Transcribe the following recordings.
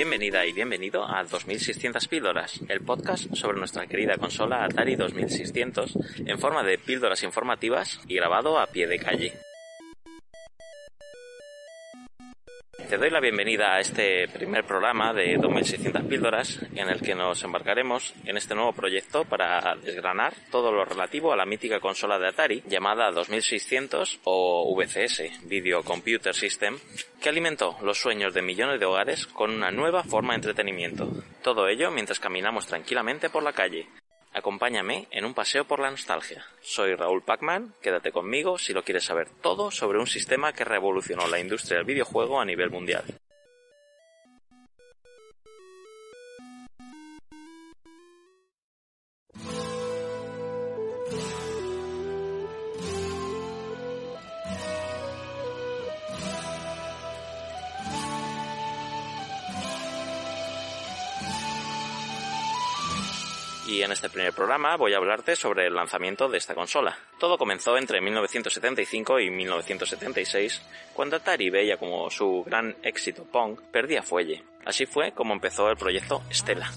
Bienvenida y bienvenido a 2600 píldoras, el podcast sobre nuestra querida consola Atari 2600 en forma de píldoras informativas y grabado a pie de calle. Te doy la bienvenida a este primer programa de 2600 píldoras en el que nos embarcaremos en este nuevo proyecto para desgranar todo lo relativo a la mítica consola de Atari llamada 2600 o VCS, Video Computer System, que alimentó los sueños de millones de hogares con una nueva forma de entretenimiento. Todo ello mientras caminamos tranquilamente por la calle, Acompáñame en un paseo por la nostalgia. Soy Raúl Pacman, quédate conmigo si lo quieres saber todo sobre un sistema que revolucionó la industria del videojuego a nivel mundial. Y en este primer programa voy a hablarte sobre el lanzamiento de esta consola. Todo comenzó entre 1975 y 1976, cuando Atari veía como su gran éxito Pong perdía fuelle. Así fue como empezó el proyecto Stella.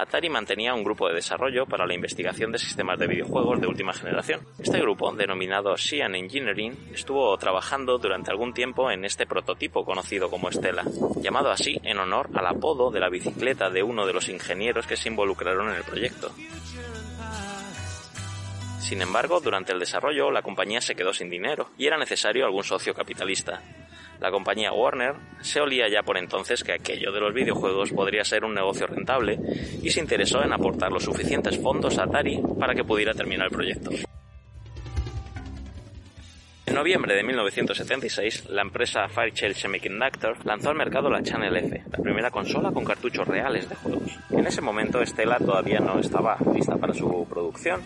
Atari mantenía un grupo de desarrollo para la investigación de sistemas de videojuegos de última generación. Este grupo, denominado Cyan Engineering, estuvo trabajando durante algún tiempo en este prototipo conocido como Stella, llamado así en honor al apodo de la bicicleta de uno de los ingenieros que se involucraron en el proyecto. Sin embargo, durante el desarrollo la compañía se quedó sin dinero y era necesario algún socio capitalista. La compañía Warner se olía ya por entonces que aquello de los videojuegos podría ser un negocio rentable y se interesó en aportar los suficientes fondos a Atari para que pudiera terminar el proyecto. En noviembre de 1976, la empresa Fairchild Semiconductor lanzó al mercado la Channel F, la primera consola con cartuchos reales de juegos. En ese momento, Stella todavía no estaba lista para su producción,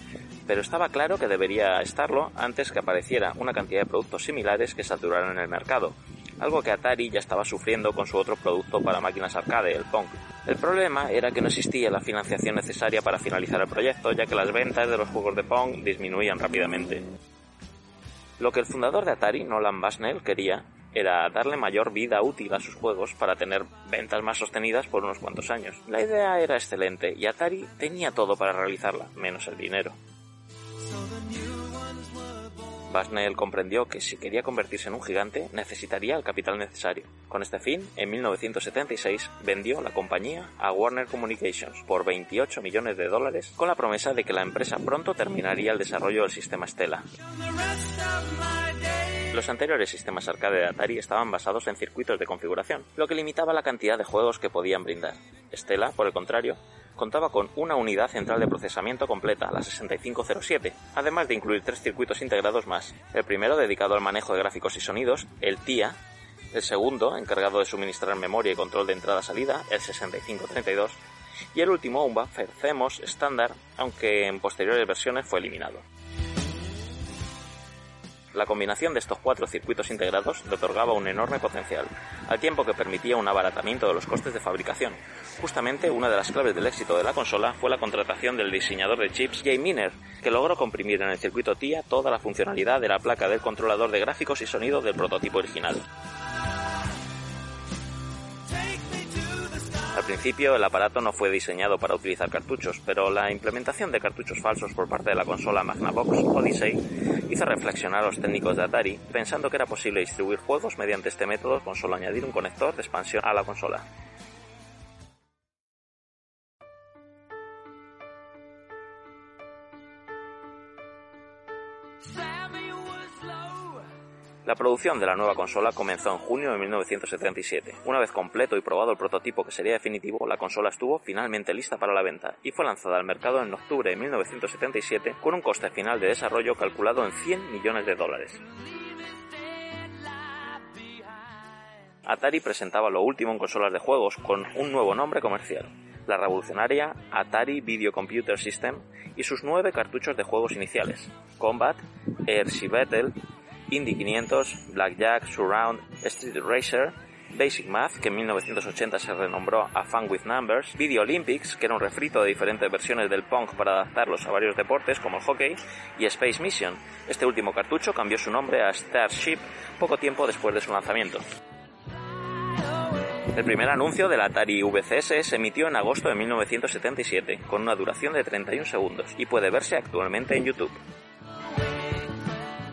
pero estaba claro que debería estarlo antes que apareciera una cantidad de productos similares que saturaran el mercado, algo que Atari ya estaba sufriendo con su otro producto para máquinas arcade, el Pong. El problema era que no existía la financiación necesaria para finalizar el proyecto, ya que las ventas de los juegos de Pong disminuían rápidamente. Lo que el fundador de Atari, Nolan Bushnell, quería era darle mayor vida útil a sus juegos para tener ventas más sostenidas por unos cuantos años. La idea era excelente y Atari tenía todo para realizarla, menos el dinero. Bushnell comprendió que si quería convertirse en un gigante necesitaría el capital necesario. Con este fin, en 1976 vendió la compañía a Warner Communications por 28 millones de dólares con la promesa de que la empresa pronto terminaría el desarrollo del sistema Stella. Los anteriores sistemas arcade de Atari estaban basados en circuitos de configuración, lo que limitaba la cantidad de juegos que podían brindar. Stella, por el contrario, contaba con una unidad central de procesamiento completa, la 6507, además de incluir tres circuitos integrados más. El primero dedicado al manejo de gráficos y sonidos, el TIA, el segundo encargado de suministrar memoria y control de entrada-salida, el 6532, y el último un buffer CMOS estándar, aunque en posteriores versiones fue eliminado. La combinación de estos cuatro circuitos integrados le otorgaba un enorme potencial, al tiempo que permitía un abaratamiento de los costes de fabricación. Justamente una de las claves del éxito de la consola fue la contratación del diseñador de chips Jay Miner, que logró comprimir en el circuito TIA toda la funcionalidad de la placa del controlador de gráficos y sonido del prototipo original. Al principio el aparato no fue diseñado para utilizar cartuchos, pero la implementación de cartuchos falsos por parte de la consola Magnavox Odyssey hizo reflexionar a los técnicos de Atari pensando que era posible distribuir juegos mediante este método con solo añadir un conector de expansión a la consola. La producción de la nueva consola comenzó en junio de 1977. Una vez completo y probado el prototipo que sería definitivo, la consola estuvo finalmente lista para la venta y fue lanzada al mercado en octubre de 1977 con un coste final de desarrollo calculado en 100 millones de dólares. Atari presentaba lo último en consolas de juegos con un nuevo nombre comercial, la revolucionaria Atari Video Computer System y sus nueve cartuchos de juegos iniciales, Combat, Airship Battle, Indy 500, Blackjack, Surround, Street Racer, Basic Math, que en 1980 se renombró a Fun with Numbers, Video Olympics, que era un refrito de diferentes versiones del Pong para adaptarlos a varios deportes como el hockey, y Space Mission. Este último cartucho cambió su nombre a Starship poco tiempo después de su lanzamiento. El primer anuncio del Atari VCS se emitió en agosto de 1977, con una duración de 31 segundos, y puede verse actualmente en YouTube.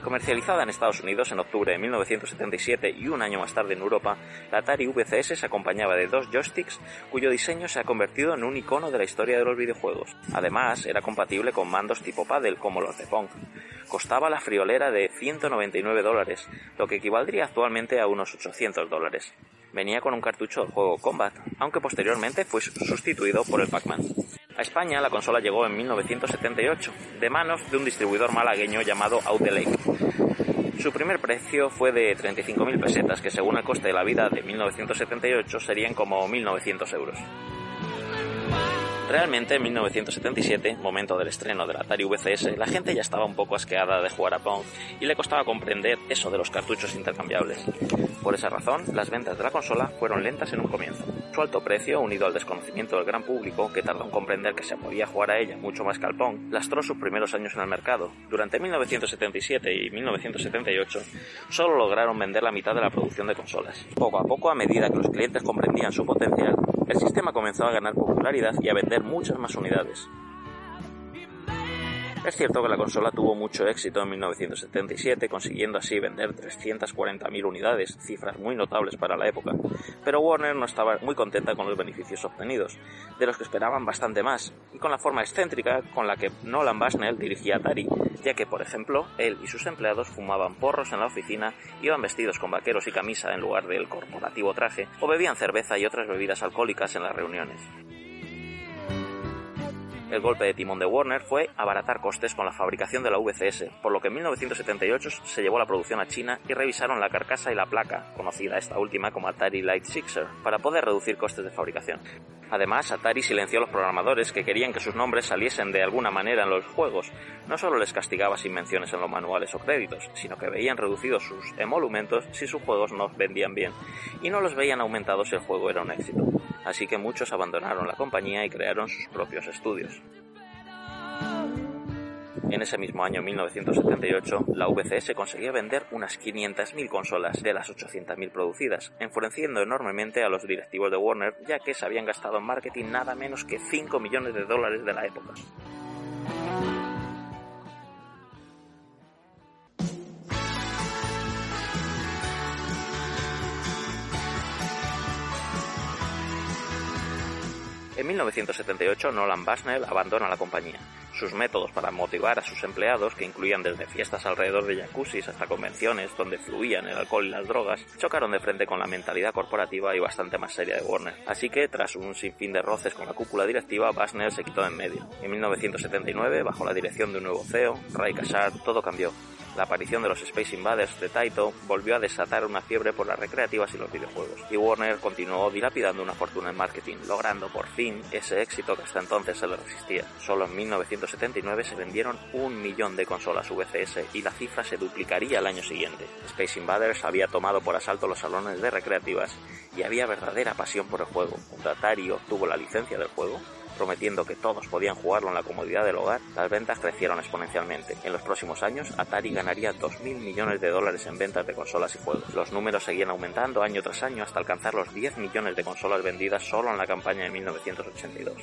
Comercializada en Estados Unidos en octubre de 1977 y un año más tarde en Europa, la Atari VCS se acompañaba de dos joysticks cuyo diseño se ha convertido en un icono de la historia de los videojuegos. Además, era compatible con mandos tipo paddle como los de Pong. Costaba la friolera de 199 dólares, lo que equivaldría actualmente a unos 800 dólares. Venía con un cartucho del juego Combat, aunque posteriormente fue sustituido por el Pac-Man. A España la consola llegó en 1978, de manos de un distribuidor malagueño llamado Audelake. Su primer precio fue de 35.000 pesetas, que según el coste de la vida de 1978 serían como 1.900 euros. Realmente en 1977, momento del estreno del Atari VCS, la gente ya estaba un poco asqueada de jugar a Pong y le costaba comprender eso de los cartuchos intercambiables. Por esa razón, las ventas de la consola fueron lentas en un comienzo. Su alto precio, unido al desconocimiento del gran público, que tardó en comprender que se podía jugar a ella mucho más que al Pong, lastró sus primeros años en el mercado. Durante 1977 y 1978, solo lograron vender la mitad de la producción de consolas. Poco a poco, a medida que los clientes comprendían su potencial, el sistema comenzó a ganar popularidad y a vender muchas más unidades. Es cierto que la consola tuvo mucho éxito en 1977, consiguiendo así vender 340.000 unidades, cifras muy notables para la época, pero Warner no estaba muy contenta con los beneficios obtenidos, de los que esperaban bastante más, y con la forma excéntrica con la que Nolan Bushnell dirigía Atari, ya que, por ejemplo, él y sus empleados fumaban porros en la oficina, iban vestidos con vaqueros y camisa en lugar del corporativo traje, o bebían cerveza y otras bebidas alcohólicas en las reuniones. El golpe de timón de Warner fue abaratar costes con la fabricación de la VCS, por lo que en 1978 se llevó la producción a China y revisaron la carcasa y la placa, conocida esta última como Atari Light Sixer, para poder reducir costes de fabricación. Además, Atari silenció a los programadores que querían que sus nombres saliesen de alguna manera en los juegos. No solo les castigaba sin menciones en los manuales o créditos, sino que veían reducidos sus emolumentos si sus juegos no vendían bien, y no los veían aumentados si el juego era un éxito así que muchos abandonaron la compañía y crearon sus propios estudios. En ese mismo año 1978, la VCS conseguía vender unas 500.000 consolas de las 800.000 producidas, enfureciendo enormemente a los directivos de Warner, ya que se habían gastado en marketing nada menos que 5 millones de dólares de la época. En 1978, Nolan Bushnell abandona la compañía. Sus métodos para motivar a sus empleados, que incluían desde fiestas alrededor de jacuzzis hasta convenciones donde fluían el alcohol y las drogas, chocaron de frente con la mentalidad corporativa y bastante más seria de Warner. Así que, tras un sinfín de roces con la cúpula directiva, Bushnell se quitó de en medio. En 1979, bajo la dirección de un nuevo CEO, Ray Kashar, todo cambió. La aparición de los Space Invaders de Taito volvió a desatar una fiebre por las recreativas y los videojuegos, y Warner continuó dilapidando una fortuna en marketing, logrando por fin ese éxito que hasta entonces se le resistía. Solo en 1979 se vendieron un millón de consolas VCS y la cifra se duplicaría el año siguiente. Space Invaders había tomado por asalto los salones de recreativas y había verdadera pasión por el juego. Cuando Atari obtuvo la licencia del juego, prometiendo que todos podían jugarlo en la comodidad del hogar, las ventas crecieron exponencialmente. En los próximos años, Atari ganaría 2.000 millones de dólares en ventas de consolas y juegos. Los números seguían aumentando año tras año hasta alcanzar los 10 millones de consolas vendidas solo en la campaña de 1982.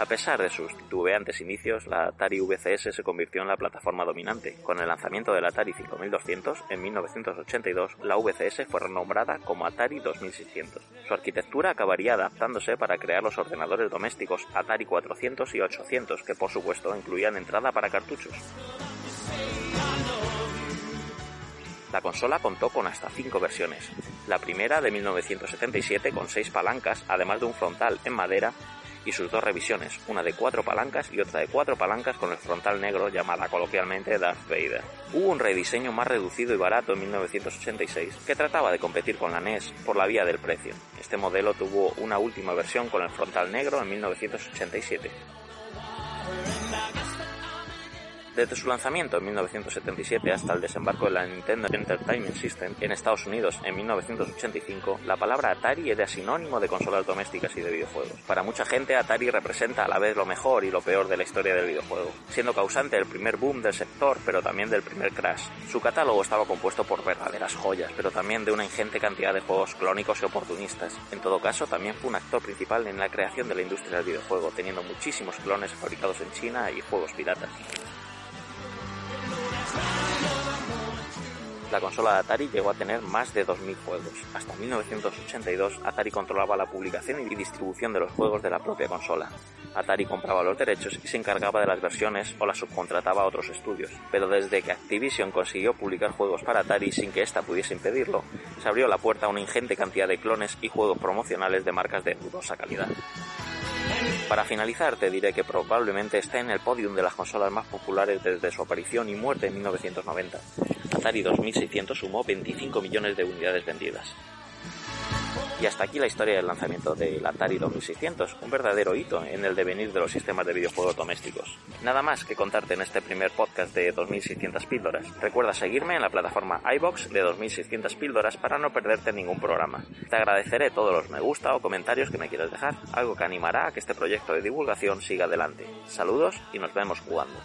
A pesar de sus titubeantes inicios, la Atari VCS se convirtió en la plataforma dominante. Con el lanzamiento del Atari 5200 en 1982, la VCS fue renombrada como Atari 2600. Su arquitectura acabaría adaptándose para crear los ordenadores domésticos Atari 400 y 800, que por supuesto incluían entrada para cartuchos. La consola contó con hasta cinco versiones. La primera de 1977 con seis palancas, además de un frontal en madera y sus dos revisiones, una de cuatro palancas y otra de cuatro palancas con el frontal negro llamada coloquialmente Darth Vader. Hubo un rediseño más reducido y barato en 1986 que trataba de competir con la NES por la vía del precio. Este modelo tuvo una última versión con el frontal negro en 1987. Desde su lanzamiento en 1977 hasta el desembarco de la Nintendo Entertainment System en Estados Unidos en 1985, la palabra Atari era sinónimo de consolas domésticas y de videojuegos. Para mucha gente, Atari representa a la vez lo mejor y lo peor de la historia del videojuego, siendo causante del primer boom del sector, pero también del primer crash. Su catálogo estaba compuesto por verdaderas joyas, pero también de una ingente cantidad de juegos clónicos y oportunistas. En todo caso, también fue un actor principal en la creación de la industria del videojuego, teniendo muchísimos clones fabricados en China y juegos piratas. La consola de Atari llegó a tener más de 2.000 juegos. Hasta 1982, Atari controlaba la publicación y distribución de los juegos de la propia consola. Atari compraba los derechos y se encargaba de las versiones o las subcontrataba a otros estudios. Pero desde que Activision consiguió publicar juegos para Atari sin que ésta pudiese impedirlo, se abrió la puerta a una ingente cantidad de clones y juegos promocionales de marcas de dudosa calidad. Para finalizar, te diré que probablemente esté en el podium de las consolas más populares desde su aparición y muerte en 1990. Atari 2600 sumó 25 millones de unidades vendidas. Y hasta aquí la historia del lanzamiento del Atari 2600, un verdadero hito en el devenir de los sistemas de videojuegos domésticos. Nada más que contarte en este primer podcast de 2600 píldoras. Recuerda seguirme en la plataforma iBox de 2600 píldoras para no perderte ningún programa. Te agradeceré todos los me gusta o comentarios que me quieras dejar, algo que animará a que este proyecto de divulgación siga adelante. Saludos y nos vemos jugando.